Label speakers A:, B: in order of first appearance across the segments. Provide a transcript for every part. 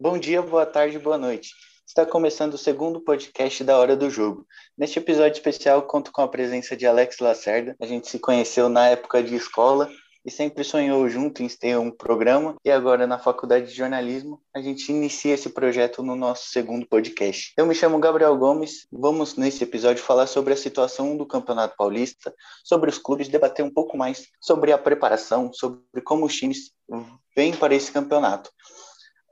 A: Bom dia, boa tarde, boa noite. Está começando o segundo podcast da Hora do Jogo. Neste episódio especial, conto com a presença de Alex Lacerda. A gente se conheceu na época de escola e sempre sonhou junto em ter um programa. E agora, na faculdade de jornalismo, a gente inicia esse projeto no nosso segundo podcast. Eu me chamo Gabriel Gomes. Vamos, nesse episódio, falar sobre a situação do Campeonato Paulista, sobre os clubes, debater um pouco mais sobre a preparação, sobre como os times vêm para esse campeonato.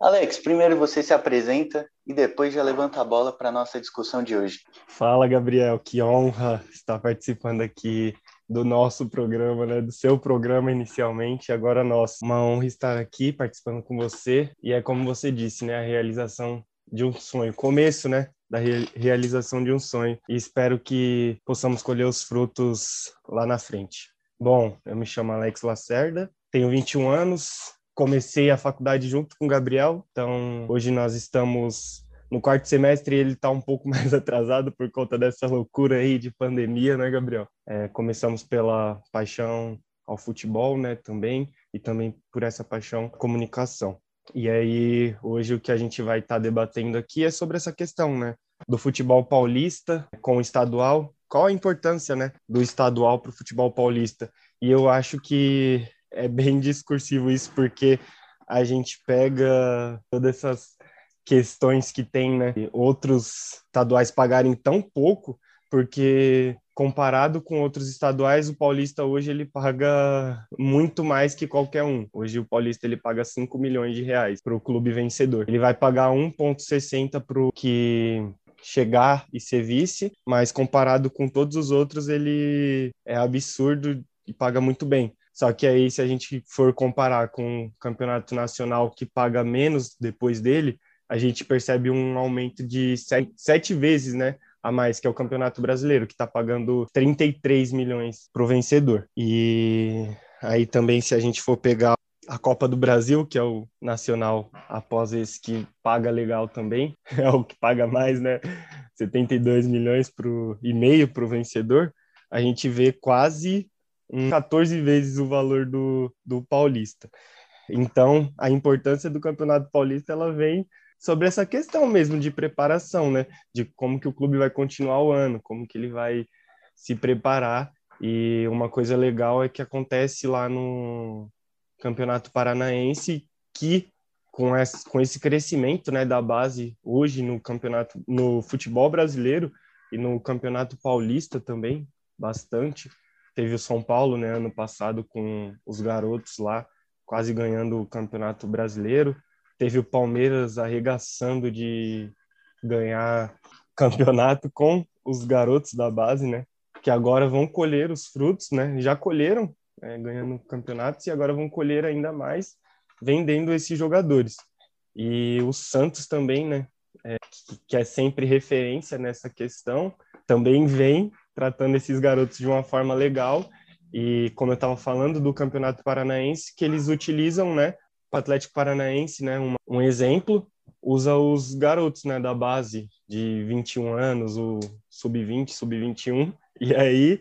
A: Alex, primeiro você se apresenta e depois já levanta a bola para a nossa discussão de hoje.
B: Fala, Gabriel, que honra estar participando aqui do nosso programa, né? Do seu programa inicialmente, agora nosso. Uma honra estar aqui participando com você e é como você disse, né? A realização de um sonho, começo, né? Da re realização de um sonho e espero que possamos colher os frutos lá na frente. Bom, eu me chamo Alex Lacerda, tenho 21 anos, comecei a faculdade junto com o Gabriel, então hoje nós estamos no quarto semestre ele está um pouco mais atrasado por conta dessa loucura aí de pandemia, né, Gabriel? É, começamos pela paixão ao futebol, né, também, e também por essa paixão à comunicação. E aí, hoje o que a gente vai estar tá debatendo aqui é sobre essa questão, né, do futebol paulista com o estadual. Qual a importância, né, do estadual para o futebol paulista? E eu acho que é bem discursivo isso, porque a gente pega todas essas questões que tem, né? Outros estaduais pagarem tão pouco, porque comparado com outros estaduais, o paulista hoje ele paga muito mais que qualquer um. Hoje o paulista ele paga 5 milhões de reais para o clube vencedor. Ele vai pagar 1,60 para o que chegar e ser vice, mas comparado com todos os outros, ele é absurdo e paga muito bem. Só que aí, se a gente for comparar com o campeonato nacional que paga menos depois dele, a gente percebe um aumento de sete, sete vezes, né? A mais, que é o Campeonato Brasileiro, que está pagando 33 milhões para o vencedor. E aí também, se a gente for pegar a Copa do Brasil, que é o nacional, após esse que paga legal também, é o que paga mais, né? 72 milhões pro, e meio para o vencedor, a gente vê quase um 14 vezes o valor do, do Paulista. Então, a importância do Campeonato Paulista ela vem sobre essa questão mesmo de preparação, né? De como que o clube vai continuar o ano, como que ele vai se preparar. E uma coisa legal é que acontece lá no Campeonato Paranaense que com esse, com esse crescimento né, da base hoje no campeonato no futebol brasileiro e no campeonato paulista também bastante teve o São Paulo né ano passado com os garotos lá quase ganhando o campeonato brasileiro teve o Palmeiras arregaçando de ganhar campeonato com os garotos da base, né? Que agora vão colher os frutos, né? Já colheram, é, ganhando campeonatos, e agora vão colher ainda mais vendendo esses jogadores. E o Santos também, né? É, que é sempre referência nessa questão, também vem tratando esses garotos de uma forma legal. E como eu estava falando do Campeonato Paranaense, que eles utilizam, né? O Atlético Paranaense, né, um, um exemplo, usa os garotos, né, da base de 21 anos, o sub-20, sub-21, e aí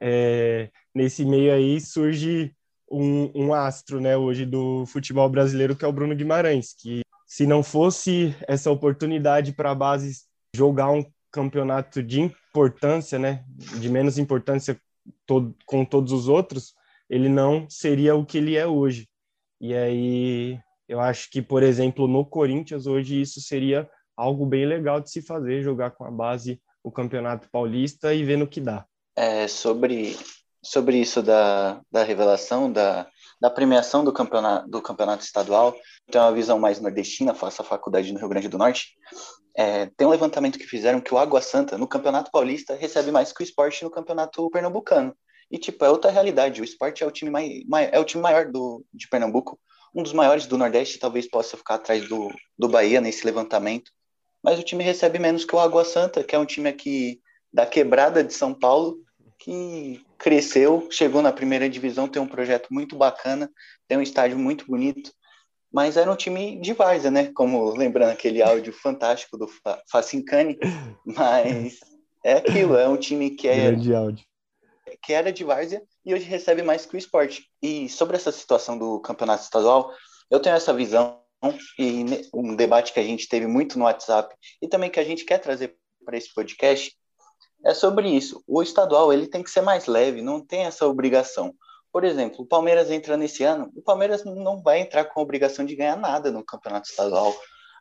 B: é, nesse meio aí surge um, um, astro, né, hoje do futebol brasileiro que é o Bruno Guimarães, que se não fosse essa oportunidade para a base jogar um campeonato de importância, né, de menos importância todo, com todos os outros, ele não seria o que ele é hoje. E aí eu acho que, por exemplo, no Corinthians hoje isso seria algo bem legal de se fazer, jogar com a base o Campeonato Paulista e ver no que dá.
A: É, sobre, sobre isso da, da revelação, da, da premiação do campeonato, do campeonato estadual, tem uma visão mais nordestina, faço a faculdade no Rio Grande do Norte. É, tem um levantamento que fizeram que o Água Santa, no Campeonato Paulista, recebe mais que o esporte no Campeonato Pernambucano. E, tipo, é outra realidade. O esporte é o time, mai, mai, é o time maior do, de Pernambuco, um dos maiores do Nordeste, talvez possa ficar atrás do, do Bahia nesse levantamento. Mas o time recebe menos que o Água Santa, que é um time aqui da quebrada de São Paulo, que cresceu, chegou na primeira divisão, tem um projeto muito bacana, tem um estádio muito bonito, mas era um time de várzea, né? Como lembrando aquele áudio fantástico do Facincani, mas é aquilo, é um time que é
B: Grande áudio
A: que era de várzea e hoje recebe mais que o esporte. E sobre essa situação do campeonato estadual, eu tenho essa visão e um debate que a gente teve muito no WhatsApp e também que a gente quer trazer para esse podcast é sobre isso. O estadual ele tem que ser mais leve, não tem essa obrigação. Por exemplo, o Palmeiras entra nesse ano, o Palmeiras não vai entrar com a obrigação de ganhar nada no campeonato estadual.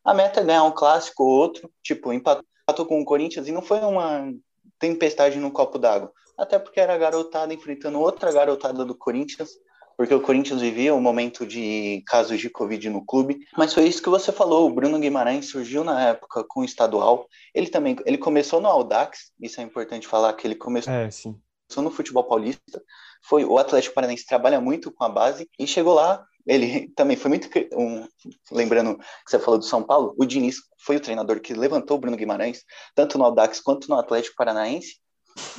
A: A meta é ganhar um clássico ou outro, tipo, empatou com o Corinthians e não foi uma tempestade no copo d'água. Até porque era garotada enfrentando outra garotada do Corinthians, porque o Corinthians vivia um momento de casos de Covid no clube. Mas foi isso que você falou. O Bruno Guimarães surgiu na época com o estadual. Ele também ele começou no Audax, isso é importante falar que ele começou.
B: É, sim
A: no futebol paulista, foi o Atlético Paranaense trabalha muito com a base e chegou lá. Ele também foi muito um, lembrando que você falou do São Paulo, o Diniz foi o treinador que levantou o Bruno Guimarães, tanto no Audax quanto no Atlético Paranaense,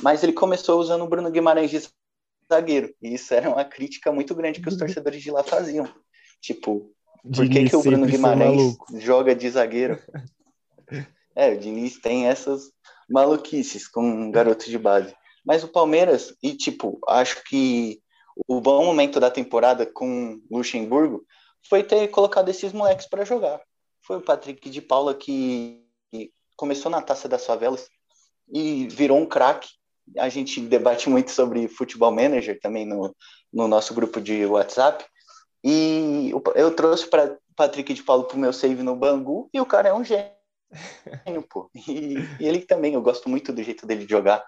A: mas ele começou usando o Bruno Guimarães de zagueiro, e isso era uma crítica muito grande que os torcedores de lá faziam. Tipo, por que, que o Bruno Guimarães joga de zagueiro? É, o Diniz tem essas maluquices com um garoto de base. Mas o Palmeiras, e tipo, acho que o bom momento da temporada com Luxemburgo foi ter colocado esses moleques para jogar. Foi o Patrick de Paula que começou na Taça das Favelas e virou um craque. A gente debate muito sobre futebol manager também no, no nosso grupo de WhatsApp. E eu trouxe para Patrick de Paulo pro meu save no Bangu e o cara é um gênio, pô. E, e ele também, eu gosto muito do jeito dele de jogar.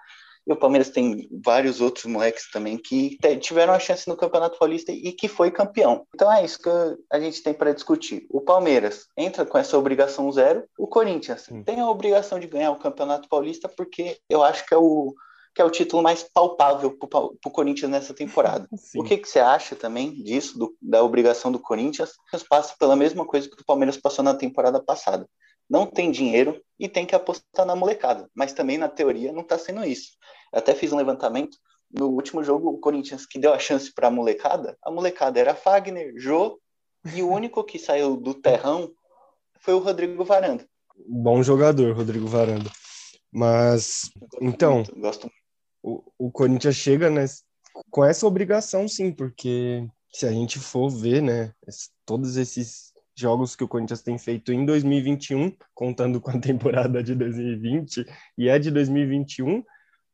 A: E o Palmeiras tem vários outros moleques também que tiveram a chance no Campeonato Paulista e que foi campeão. Então é isso que a gente tem para discutir. O Palmeiras entra com essa obrigação zero. O Corinthians tem a obrigação de ganhar o Campeonato Paulista porque eu acho que é o que é o título mais palpável para o Corinthians nessa temporada. Sim. O que, que você acha também disso, do, da obrigação do Corinthians? Passa pela mesma coisa que o Palmeiras passou na temporada passada não tem dinheiro e tem que apostar na molecada. Mas também, na teoria, não está sendo isso. Eu até fiz um levantamento. No último jogo, o Corinthians que deu a chance para a molecada, a molecada era Fagner, Jô, e o único que saiu do terrão foi o Rodrigo Varanda.
B: Bom jogador, Rodrigo Varanda. Mas, então,
A: muito, gosto
B: o, o Corinthians chega né, com essa obrigação, sim, porque se a gente for ver, né, todos esses jogos que o Corinthians tem feito em 2021, contando com a temporada de 2020 e a de 2021,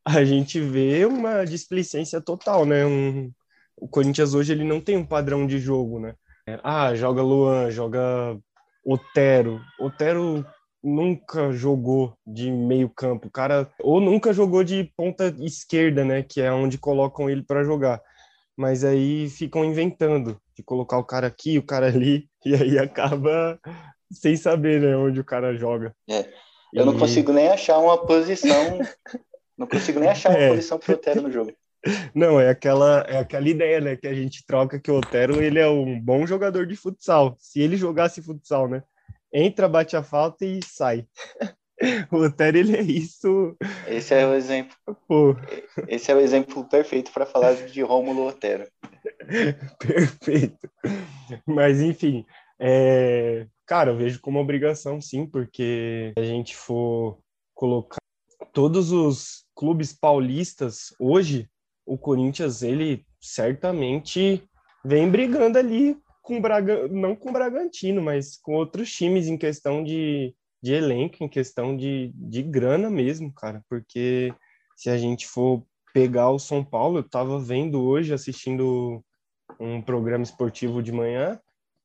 B: a gente vê uma displicência total, né? Um, o Corinthians hoje ele não tem um padrão de jogo, né? Ah, joga Luan, joga Otero. Otero nunca jogou de meio campo, cara ou nunca jogou de ponta esquerda, né, que é onde colocam ele para jogar. Mas aí ficam inventando de colocar o cara aqui, o cara ali, e aí acaba sem saber, né, onde o cara joga.
A: É. Eu e... não consigo nem achar uma posição, não consigo nem achar uma é. posição pro Otero no jogo.
B: Não, é aquela, é aquela ideia, né, que a gente troca que o Otero, ele é um bom jogador de futsal. Se ele jogasse futsal, né, entra, bate a falta e sai. O Otero, ele é isso.
A: Esse é o exemplo. Pô. Esse é o exemplo perfeito para falar de Rômulo Otero.
B: Perfeito. Mas, enfim, é... cara, eu vejo como obrigação, sim, porque a gente for colocar todos os clubes paulistas hoje, o Corinthians, ele certamente vem brigando ali com Braga, não com o Bragantino, mas com outros times em questão de, de elenco, em questão de, de grana mesmo, cara, porque se a gente for pegar o São Paulo, eu tava vendo hoje, assistindo um programa esportivo de manhã,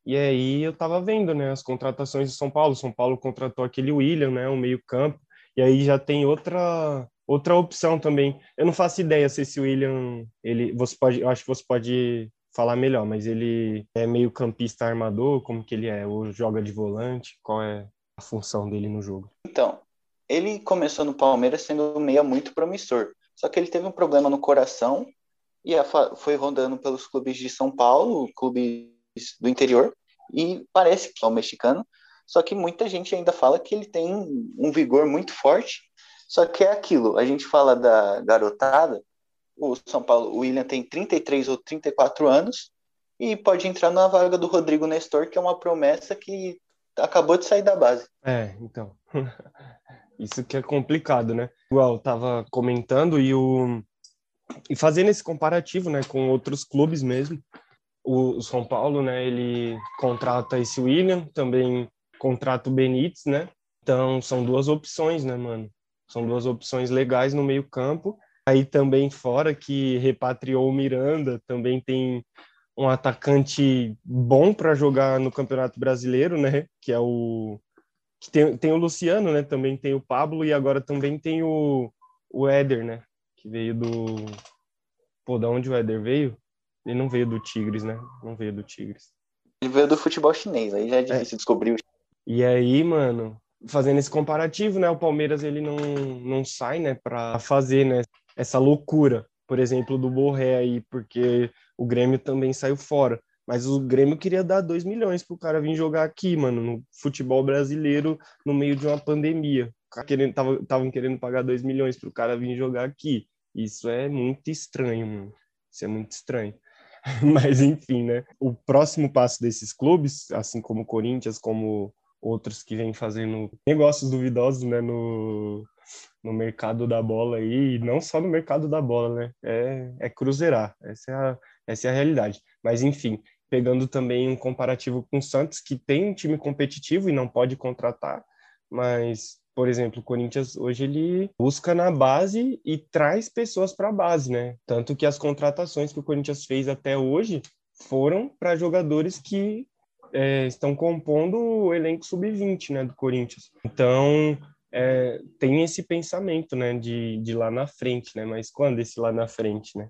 B: e aí eu tava vendo, né, as contratações de São Paulo. São Paulo contratou aquele William, né, o meio-campo, e aí já tem outra outra opção também. Eu não faço ideia se esse William, ele, você pode, eu acho que você pode falar melhor, mas ele é meio-campista armador, como que ele é? Ou joga de volante? Qual é a função dele no jogo?
A: Então, ele começou no Palmeiras sendo meia muito promissor. Só que ele teve um problema no coração e foi rodando pelos clubes de São Paulo, clubes do interior, e parece que é um mexicano, só que muita gente ainda fala que ele tem um vigor muito forte. Só que é aquilo, a gente fala da garotada, o São Paulo, o William tem 33 ou 34 anos e pode entrar na vaga do Rodrigo Nestor, que é uma promessa que acabou de sair da base.
B: É, então. Isso que é complicado, né? Igual tava comentando e o e fazendo esse comparativo, né, com outros clubes mesmo, o, São Paulo, né, ele contrata esse William, também contrata o Benítez, né? Então são duas opções, né, mano? São duas opções legais no meio campo. Aí também fora que repatriou o Miranda, também tem um atacante bom para jogar no Campeonato Brasileiro, né? Que é o que tem, tem o Luciano, né? Também tem o Pablo e agora também tem o, o Éder, né? Que veio do pô, da onde o Éder veio? Ele não veio do Tigres, né? Não veio do Tigres.
A: Ele veio do futebol chinês, aí já é, é. difícil é. descobrir.
B: E aí, mano, fazendo esse comparativo, né? O Palmeiras ele não, não sai, né? Para fazer, né? Essa loucura, por exemplo, do Borré aí, porque o Grêmio também saiu fora. Mas o Grêmio queria dar 2 milhões pro cara vir jogar aqui, mano, no futebol brasileiro, no meio de uma pandemia. Querendo, tava, tavam querendo pagar 2 milhões pro cara vir jogar aqui. Isso é muito estranho, mano. Isso é muito estranho. Mas enfim, né? O próximo passo desses clubes, assim como o Corinthians, como outros que vêm fazendo negócios duvidosos, né, no, no mercado da bola aí, e não só no mercado da bola, né? É, é cruzeirar. Essa é a, essa é a realidade. Mas enfim, pegando também um comparativo com o Santos, que tem um time competitivo e não pode contratar, mas por exemplo, o Corinthians hoje ele busca na base e traz pessoas para a base, né? Tanto que as contratações que o Corinthians fez até hoje foram para jogadores que é, estão compondo o elenco sub-20, né, do Corinthians. Então, é, tem esse pensamento, né, de, de lá na frente, né? Mas quando esse lá na frente, né?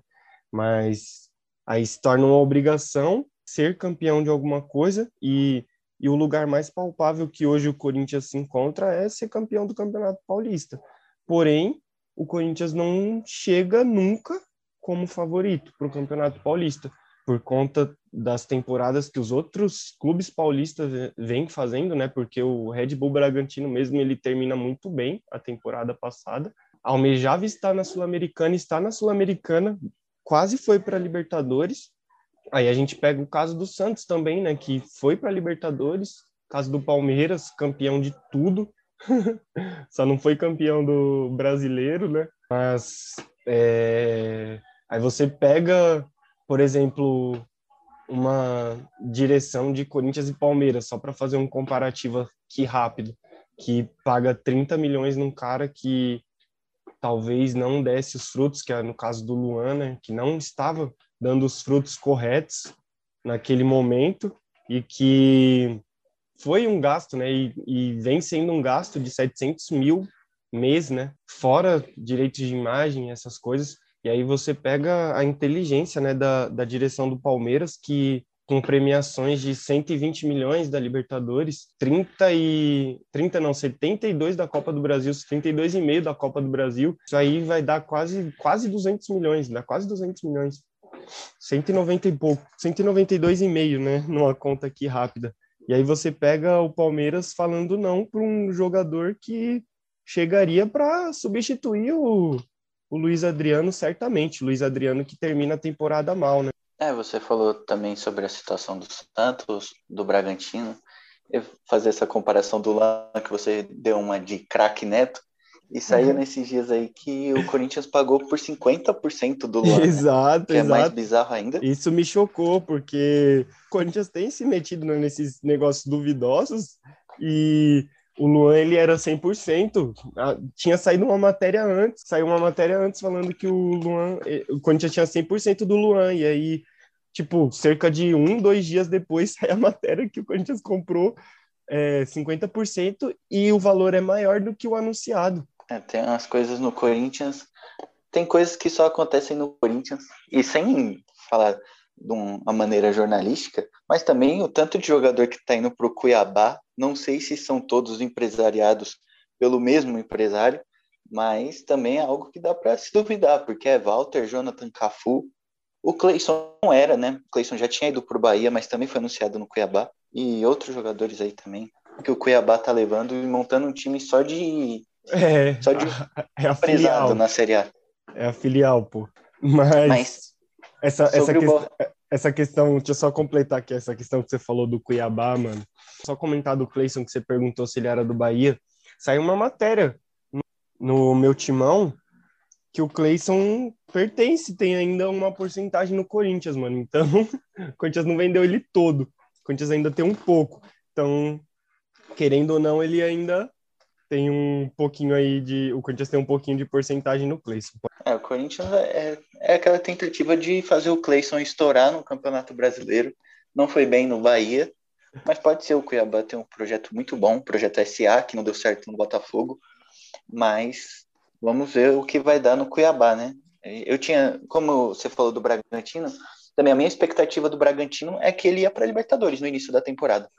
B: Mas aí se torna uma obrigação ser campeão de alguma coisa e e o lugar mais palpável que hoje o Corinthians se encontra é ser campeão do Campeonato Paulista. Porém, o Corinthians não chega nunca como favorito para o Campeonato Paulista, por conta das temporadas que os outros clubes paulistas vêm fazendo, né? Porque o Red Bull Bragantino mesmo ele termina muito bem a temporada passada. Almejava estar na Sul-Americana, está na Sul-Americana, quase foi para a Libertadores, Aí a gente pega o caso do Santos também, né? Que foi para Libertadores, caso do Palmeiras, campeão de tudo, só não foi campeão do brasileiro, né? Mas é... aí você pega, por exemplo, uma direção de Corinthians e Palmeiras, só para fazer um comparativo aqui rápido, que paga 30 milhões num cara que talvez não desse os frutos, que é no caso do Luan, né? Que não estava dando os frutos corretos naquele momento e que foi um gasto, né? E, e, vem sendo um gasto de 700 mil mês, né? Fora direitos de imagem, essas coisas. E aí você pega a inteligência, né, da, da direção do Palmeiras, que com premiações de 120 milhões da Libertadores, 30 e 30 não, 72 da Copa do Brasil, 32,5 da Copa do Brasil. Isso aí vai dar quase quase 200 milhões, dá quase 200 milhões. 190 e pouco, 192,5, né, numa conta aqui rápida. E aí você pega o Palmeiras falando não para um jogador que chegaria para substituir o, o Luiz Adriano certamente, Luiz Adriano que termina a temporada mal, né?
A: É, você falou também sobre a situação do Santos, do Bragantino, e fazer essa comparação do Lan que você deu uma de craque Neto, e saiu uhum. nesses dias aí que o Corinthians pagou por 50% do Luan.
B: Exato, né?
A: Que
B: exato.
A: é mais bizarro ainda.
B: Isso me chocou, porque o Corinthians tem se metido nesses negócios duvidosos e o Luan ele era 100%. Ah, tinha saído uma matéria antes, saiu uma matéria antes falando que o Luan, eh, o Corinthians tinha 100% do Luan, e aí, tipo, cerca de um, dois dias depois sai a matéria que o Corinthians comprou é, 50% e o valor é maior do que o anunciado.
A: É, tem umas coisas no Corinthians. Tem coisas que só acontecem no Corinthians. E sem falar de uma maneira jornalística, mas também o tanto de jogador que está indo para o Cuiabá, não sei se são todos empresariados pelo mesmo empresário, mas também é algo que dá para se duvidar, porque é Walter, Jonathan Cafu, o Cleison não era, né? O Cleison já tinha ido para o Bahia, mas também foi anunciado no Cuiabá, e outros jogadores aí também, que o Cuiabá tá levando e montando um time só de
B: é,
A: Só de
B: é a filial.
A: na Série A.
B: É a filial, pô. Mas, Mas essa, essa, questão, essa questão, deixa eu só completar aqui essa questão que você falou do Cuiabá, mano. Só comentar do Cleison que você perguntou se ele era do Bahia. Saiu uma matéria no meu timão que o Cleison pertence, tem ainda uma porcentagem no Corinthians, mano. Então, o Corinthians não vendeu ele todo. O Corinthians ainda tem um pouco. Então, querendo ou não, ele ainda tem um pouquinho aí de. O Corinthians tem um pouquinho de porcentagem no Cleison.
A: É, o Corinthians é, é aquela tentativa de fazer o Cleison estourar no Campeonato Brasileiro. Não foi bem no Bahia, mas pode ser o Cuiabá tem um projeto muito bom, projeto SA, que não deu certo no Botafogo. Mas Vamos ver o que vai dar no Cuiabá, né? Eu tinha, como você falou do Bragantino, também a minha expectativa do Bragantino é que ele ia para Libertadores no início da temporada.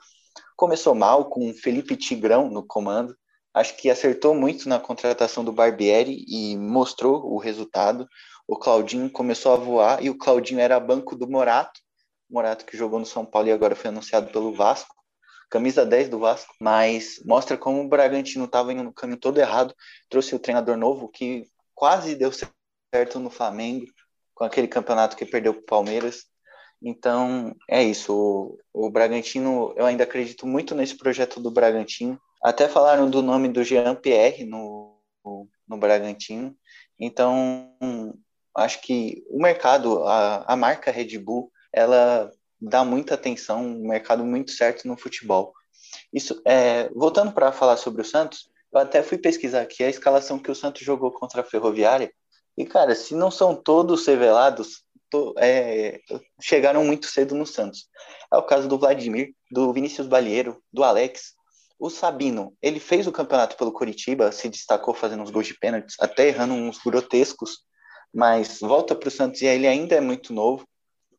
A: Começou mal com Felipe Tigrão no comando. Acho que acertou muito na contratação do Barbieri e mostrou o resultado. O Claudinho começou a voar e o Claudinho era banco do Morato. Morato que jogou no São Paulo e agora foi anunciado pelo Vasco camisa 10 do Vasco, mas mostra como o Bragantino estava indo no caminho todo errado, trouxe o treinador novo que quase deu certo no Flamengo, com aquele campeonato que perdeu para o Palmeiras. Então, é isso. O, o Bragantino, eu ainda acredito muito nesse projeto do Bragantino. Até falaram do nome do Jean Pierre no, no Bragantino. Então, acho que o mercado, a, a marca Red Bull, ela dá muita atenção, um mercado muito certo no futebol. Isso, é, voltando para falar sobre o Santos, eu até fui pesquisar aqui a escalação que o Santos jogou contra a Ferroviária. E, cara, se não são todos revelados, to, é, chegaram muito cedo no Santos. É o caso do Vladimir, do Vinícius Balieiro, do Alex. O Sabino, ele fez o campeonato pelo Curitiba, se destacou fazendo uns gols de pênaltis, até errando uns grotescos, mas volta para o Santos e ele ainda é muito novo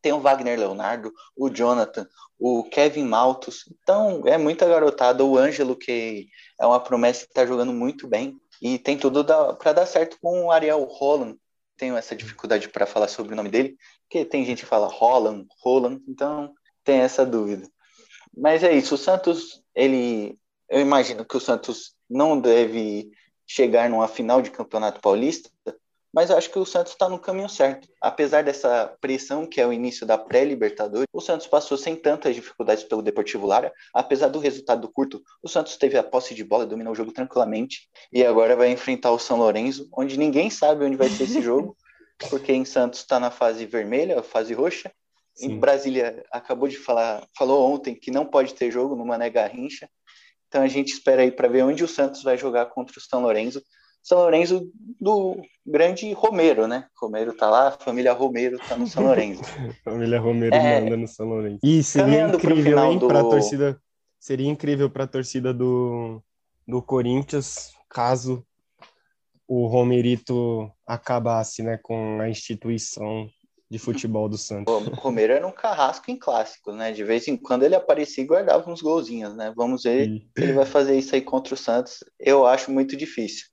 A: tem o Wagner Leonardo, o Jonathan, o Kevin Maltos. Então, é muita garotada. O Ângelo, que é uma promessa que está jogando muito bem. E tem tudo para dar certo com o Ariel Holland. Tenho essa dificuldade para falar sobre o nome dele, porque tem gente que fala Holland, Holland, então tem essa dúvida. Mas é isso, o Santos, ele, eu imagino que o Santos não deve chegar numa final de Campeonato Paulista, mas eu acho que o Santos está no caminho certo. Apesar dessa pressão que é o início da pré-Libertadores, o Santos passou sem tantas dificuldades pelo Deportivo Lara. Apesar do resultado curto, o Santos teve a posse de bola, dominou o jogo tranquilamente e agora vai enfrentar o São Lourenço, onde ninguém sabe onde vai ser esse jogo, porque em Santos está na fase vermelha, fase roxa. Sim. Em Brasília acabou de falar, falou ontem que não pode ter jogo no Mané Garrincha. Então a gente espera aí para ver onde o Santos vai jogar contra o São Lourenço. São Lourenço do grande Romero, né? Romero tá lá, a família Romero tá no São Lourenço.
B: família Romero é... manda no São Lourenço. E seria incrível, hein, do... pra torcida. Seria incrível pra torcida do, do Corinthians, caso o Romerito acabasse, né, com a instituição de futebol do Santos.
A: O Romero era um carrasco em clássico, né? De vez em quando ele aparecia e guardava uns golzinhos, né? Vamos ver se ele vai fazer isso aí contra o Santos. Eu acho muito difícil.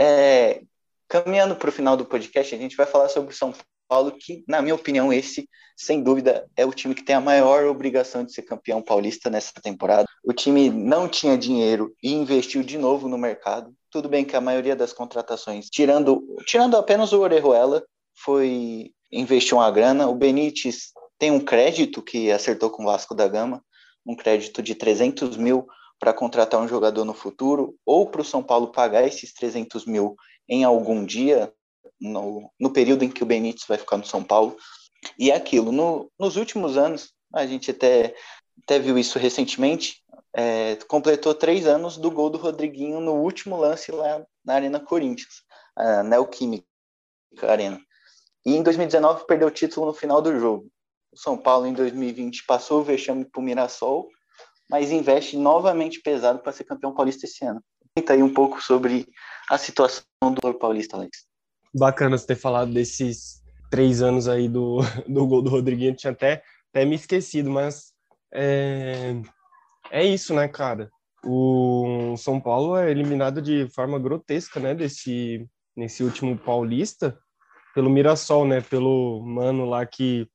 A: é, caminhando para o final do podcast, a gente vai falar sobre o São Paulo, que, na minha opinião, esse, sem dúvida, é o time que tem a maior obrigação de ser campeão paulista nessa temporada. O time não tinha dinheiro e investiu de novo no mercado. Tudo bem que a maioria das contratações, tirando, tirando apenas o Orejuela, foi investiu uma grana. O Benítez tem um crédito que acertou com o Vasco da Gama, um crédito de 300 mil para contratar um jogador no futuro, ou para o São Paulo pagar esses 300 mil em algum dia, no, no período em que o Benítez vai ficar no São Paulo. E é aquilo, no, nos últimos anos, a gente até, até viu isso recentemente, é, completou três anos do gol do Rodriguinho no último lance lá na Arena Corinthians, a Neoquímica Arena. E em 2019 perdeu o título no final do jogo. O São Paulo em 2020 passou o vexame para o Mirassol, mas investe novamente pesado para ser campeão paulista esse ano. Conta aí um pouco sobre a situação do Paulista, Alex.
B: Bacana você ter falado desses três anos aí do, do gol do Rodriguinho, tinha até, até me esquecido, mas é, é isso, né, cara? O São Paulo é eliminado de forma grotesca, né, desse, nesse último Paulista, pelo Mirassol, né, pelo mano lá que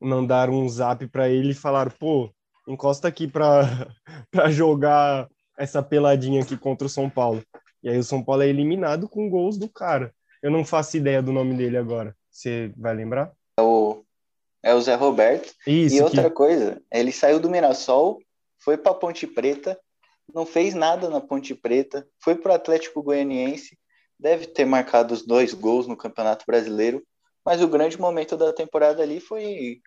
B: mandaram um zap para ele e falaram, pô, encosta aqui para jogar essa peladinha aqui contra o São Paulo. E aí o São Paulo é eliminado com gols do cara. Eu não faço ideia do nome dele agora. Você vai lembrar?
A: É o, é o Zé Roberto. Isso, e outra que... coisa, ele saiu do Mirassol foi para Ponte Preta, não fez nada na Ponte Preta, foi para o Atlético Goianiense, deve ter marcado os dois gols no Campeonato Brasileiro, mas o grande momento da temporada ali foi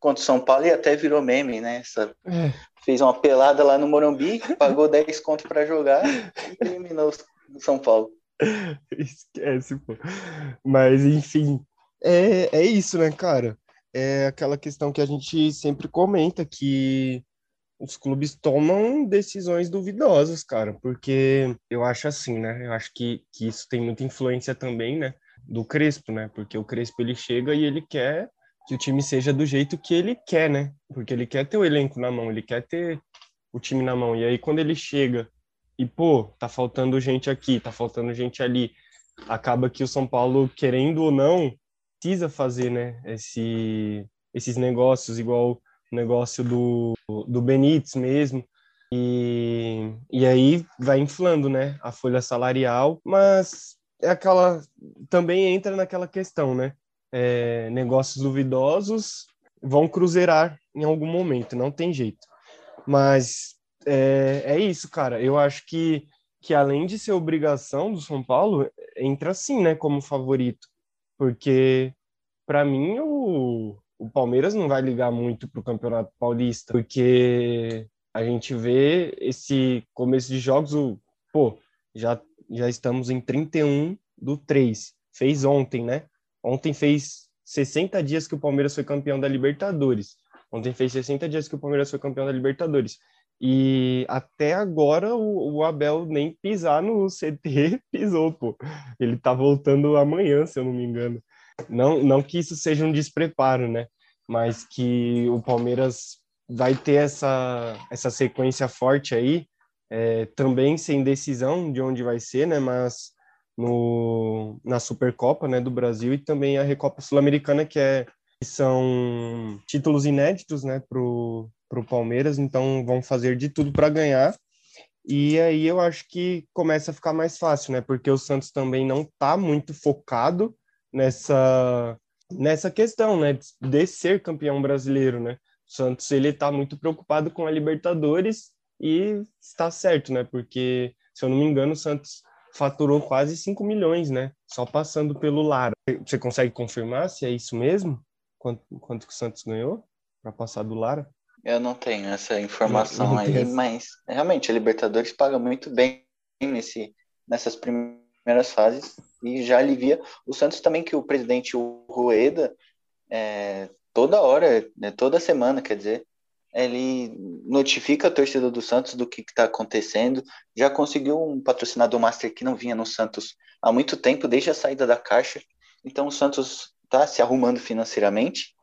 A: contra o São Paulo e até virou meme, né? Essa, é. Fez uma pelada lá no Morumbi, pagou 10 contos para jogar e eliminou o São Paulo.
B: Esquece, pô. Mas, enfim, é, é isso, né, cara? É aquela questão que a gente sempre comenta, que os clubes tomam decisões duvidosas, cara, porque eu acho assim, né? Eu acho que, que isso tem muita influência também, né? Do Crespo, né? Porque o Crespo ele chega e ele quer que o time seja do jeito que ele quer, né? Porque ele quer ter o elenco na mão, ele quer ter o time na mão. E aí quando ele chega e, pô, tá faltando gente aqui, tá faltando gente ali, acaba que o São Paulo, querendo ou não, precisa fazer, né? Esse, esses negócios, igual o negócio do, do Benítez mesmo. E, e aí vai inflando, né, a folha salarial, mas é aquela também entra naquela questão, né? É, negócios duvidosos vão cruzeirar em algum momento, não tem jeito. Mas é, é isso, cara. Eu acho que, que além de ser obrigação do São Paulo, entra sim, né, como favorito. Porque, para mim, o, o Palmeiras não vai ligar muito para o Campeonato Paulista, porque a gente vê esse começo de jogos, o, pô, já, já estamos em 31 do 3. Fez ontem, né? Ontem fez 60 dias que o Palmeiras foi campeão da Libertadores. Ontem fez 60 dias que o Palmeiras foi campeão da Libertadores. E até agora o, o, Abel nem pisar no CT pisou, pô. Ele tá voltando amanhã, se eu não me engano. Não, não que isso seja um despreparo, né? Mas que o Palmeiras vai ter essa, essa sequência forte aí, é, também sem decisão de onde vai ser, né? Mas no, na Supercopa né, do Brasil e também a Recopa Sul-Americana, que, é, que são títulos inéditos né, Palmeiras, então vão fazer de tudo para ganhar. E aí eu acho que começa a ficar mais fácil, né? Porque o Santos também não está muito focado nessa nessa questão, né, de ser campeão brasileiro, né? O Santos ele está muito preocupado com a Libertadores e está certo, né? Porque se eu não me engano, o Santos faturou quase 5 milhões, né? Só passando pelo Lara. Você consegue confirmar se é isso mesmo? Quanto, quanto que o Santos ganhou para passar do Lara?
A: Eu não tenho essa informação não, não aí, mas realmente a Libertadores paga muito bem nesse, nessas primeiras fases e já alivia. O Santos também, que o presidente o Rueda, é, toda hora, né, toda semana, quer dizer, ele notifica a torcida do Santos do que está acontecendo. Já conseguiu um patrocinador master que não vinha no Santos há muito tempo, desde a saída da Caixa. Então o Santos está se arrumando financeiramente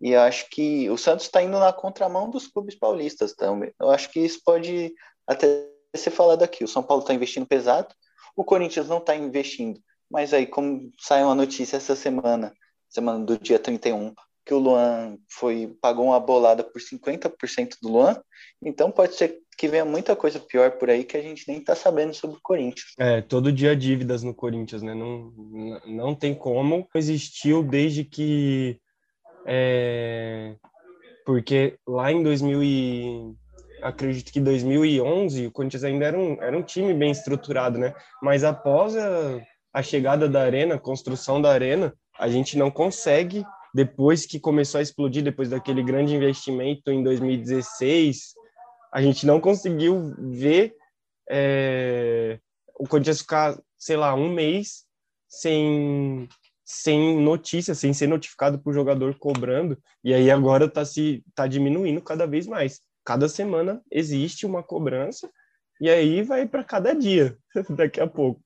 A: e acho que o Santos está indo na contramão dos clubes paulistas também. Eu acho que isso pode até ser falado aqui. O São Paulo está investindo pesado, o Corinthians não está investindo. Mas aí, como saiu uma notícia essa semana, semana do dia 31, que o Luan foi pagou uma bolada por 50% do Luan, então pode ser que venha muita coisa pior por aí que a gente nem tá sabendo sobre o Corinthians.
B: É, todo dia dívidas no Corinthians, né? Não, não tem como. Existiu desde que. É, porque lá em 2000 e, acredito que 2011 o Corinthians ainda era um, era um time bem estruturado, né? Mas após a, a chegada da arena, a construção da arena, a gente não consegue depois que começou a explodir, depois daquele grande investimento em 2016, a gente não conseguiu ver é, o Corinthians ficar, sei lá, um mês sem, sem notícia, sem ser notificado por jogador cobrando, e aí agora está se tá diminuindo cada vez mais. Cada semana existe uma cobrança e aí vai para cada dia daqui a pouco.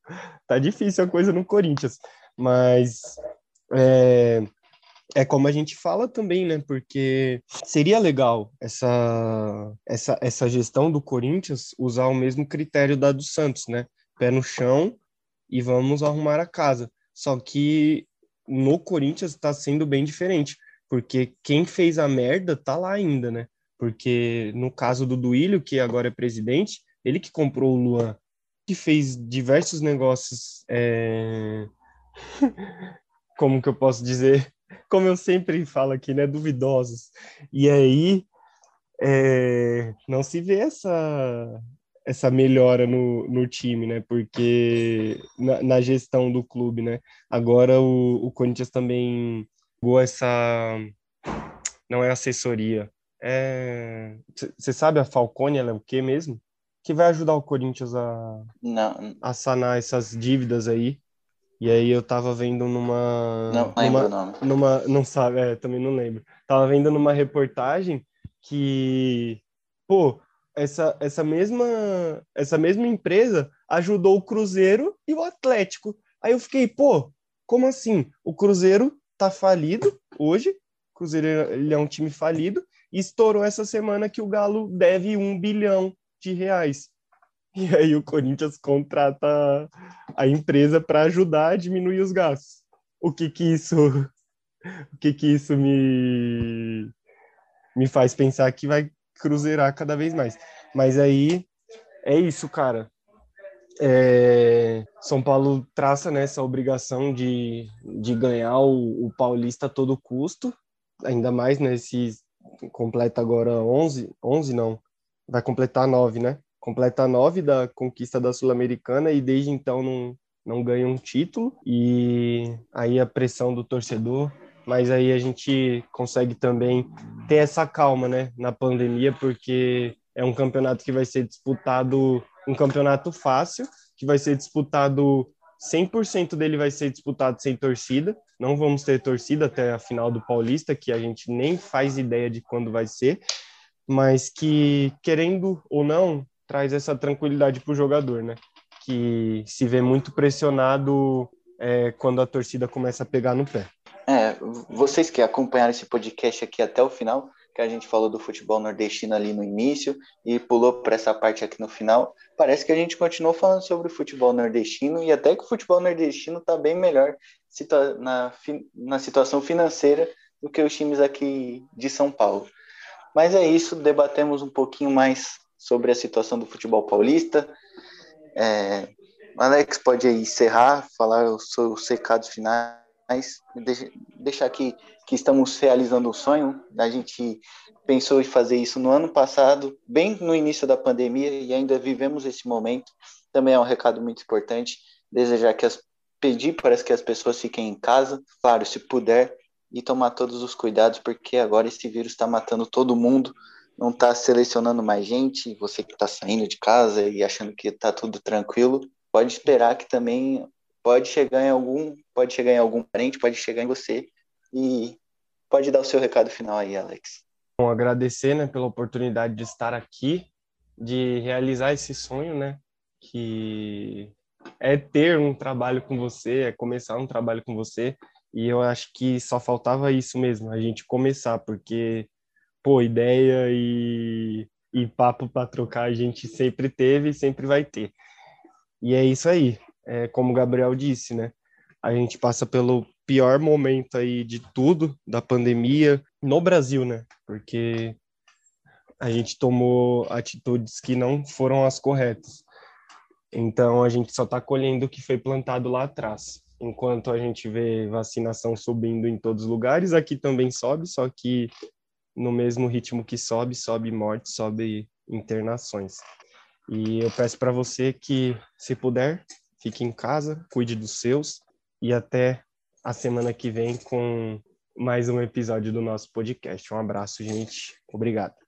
B: Tá difícil a coisa no Corinthians, mas é, é como a gente fala também, né? Porque seria legal essa, essa, essa gestão do Corinthians usar o mesmo critério da do Santos, né? Pé no chão e vamos arrumar a casa. Só que no Corinthians está sendo bem diferente, porque quem fez a merda tá lá ainda, né? Porque no caso do Duílio, que agora é presidente, ele que comprou o Luan, que fez diversos negócios. É... Como que eu posso dizer? como eu sempre falo aqui, né, duvidosos. E aí é, não se vê essa essa melhora no, no time, né? Porque na, na gestão do clube, né? Agora o, o Corinthians também pegou essa não é assessoria. É você sabe a Falcone, ela é o quê mesmo? Que vai ajudar o Corinthians a
A: não.
B: a sanar essas dívidas aí. E aí eu tava vendo numa
A: Não lembro numa, o nome.
B: Numa não sabe, é, também não lembro. Tava vendo numa reportagem que pô, essa, essa, mesma, essa mesma empresa ajudou o Cruzeiro e o Atlético. Aí eu fiquei, pô, como assim? O Cruzeiro tá falido hoje, o Cruzeiro ele é um time falido, e estourou essa semana que o Galo deve um bilhão de reais. E aí o Corinthians contrata a empresa para ajudar a diminuir os gastos. O que que isso o que que isso me me faz pensar que vai cruzeirar cada vez mais. Mas aí é isso, cara. É, São Paulo traça né, essa obrigação de, de ganhar o, o Paulista a todo custo, ainda mais nesse né, completa agora 11, 11 não, vai completar 9, né? Completa 9 da conquista da Sul-Americana e desde então não, não ganha um título e aí a pressão do torcedor mas aí a gente consegue também ter essa calma, né, na pandemia, porque é um campeonato que vai ser disputado, um campeonato fácil, que vai ser disputado 100% dele vai ser disputado sem torcida. Não vamos ter torcida até a final do Paulista, que a gente nem faz ideia de quando vai ser, mas que querendo ou não traz essa tranquilidade para o jogador, né? Que se vê muito pressionado é, quando a torcida começa a pegar no pé.
A: É, vocês que acompanharam esse podcast aqui até o final, que a gente falou do futebol nordestino ali no início e pulou para essa parte aqui no final, parece que a gente continuou falando sobre o futebol nordestino e até que o futebol nordestino está bem melhor na, na situação financeira do que os times aqui de São Paulo. Mas é isso, debatemos um pouquinho mais sobre a situação do futebol paulista. É, Alex pode encerrar, falar os seus recados finais mas deixar aqui que estamos realizando um sonho. A gente pensou em fazer isso no ano passado, bem no início da pandemia, e ainda vivemos esse momento. Também é um recado muito importante. Desejar que as pedir para que as pessoas fiquem em casa, claro, se puder, e tomar todos os cuidados, porque agora esse vírus está matando todo mundo, não está selecionando mais gente. Você que está saindo de casa e achando que está tudo tranquilo, pode esperar que também pode chegar em algum, pode chegar em algum parente, pode chegar em você e pode dar o seu recado final aí, Alex.
B: Bom, agradecer, né, pela oportunidade de estar aqui, de realizar esse sonho, né, que é ter um trabalho com você, é começar um trabalho com você, e eu acho que só faltava isso mesmo, a gente começar, porque, pô, ideia e, e papo para trocar a gente sempre teve e sempre vai ter. E é isso aí é, como o Gabriel disse, né? A gente passa pelo pior momento aí de tudo, da pandemia, no Brasil, né? Porque a gente tomou atitudes que não foram as corretas. Então a gente só está colhendo o que foi plantado lá atrás. Enquanto a gente vê vacinação subindo em todos os lugares, aqui também sobe, só que no mesmo ritmo que sobe, sobe morte, sobe internações. E eu peço para você que, se puder, Fique em casa, cuide dos seus e até a semana que vem com mais um episódio do nosso podcast. Um abraço, gente. Obrigado.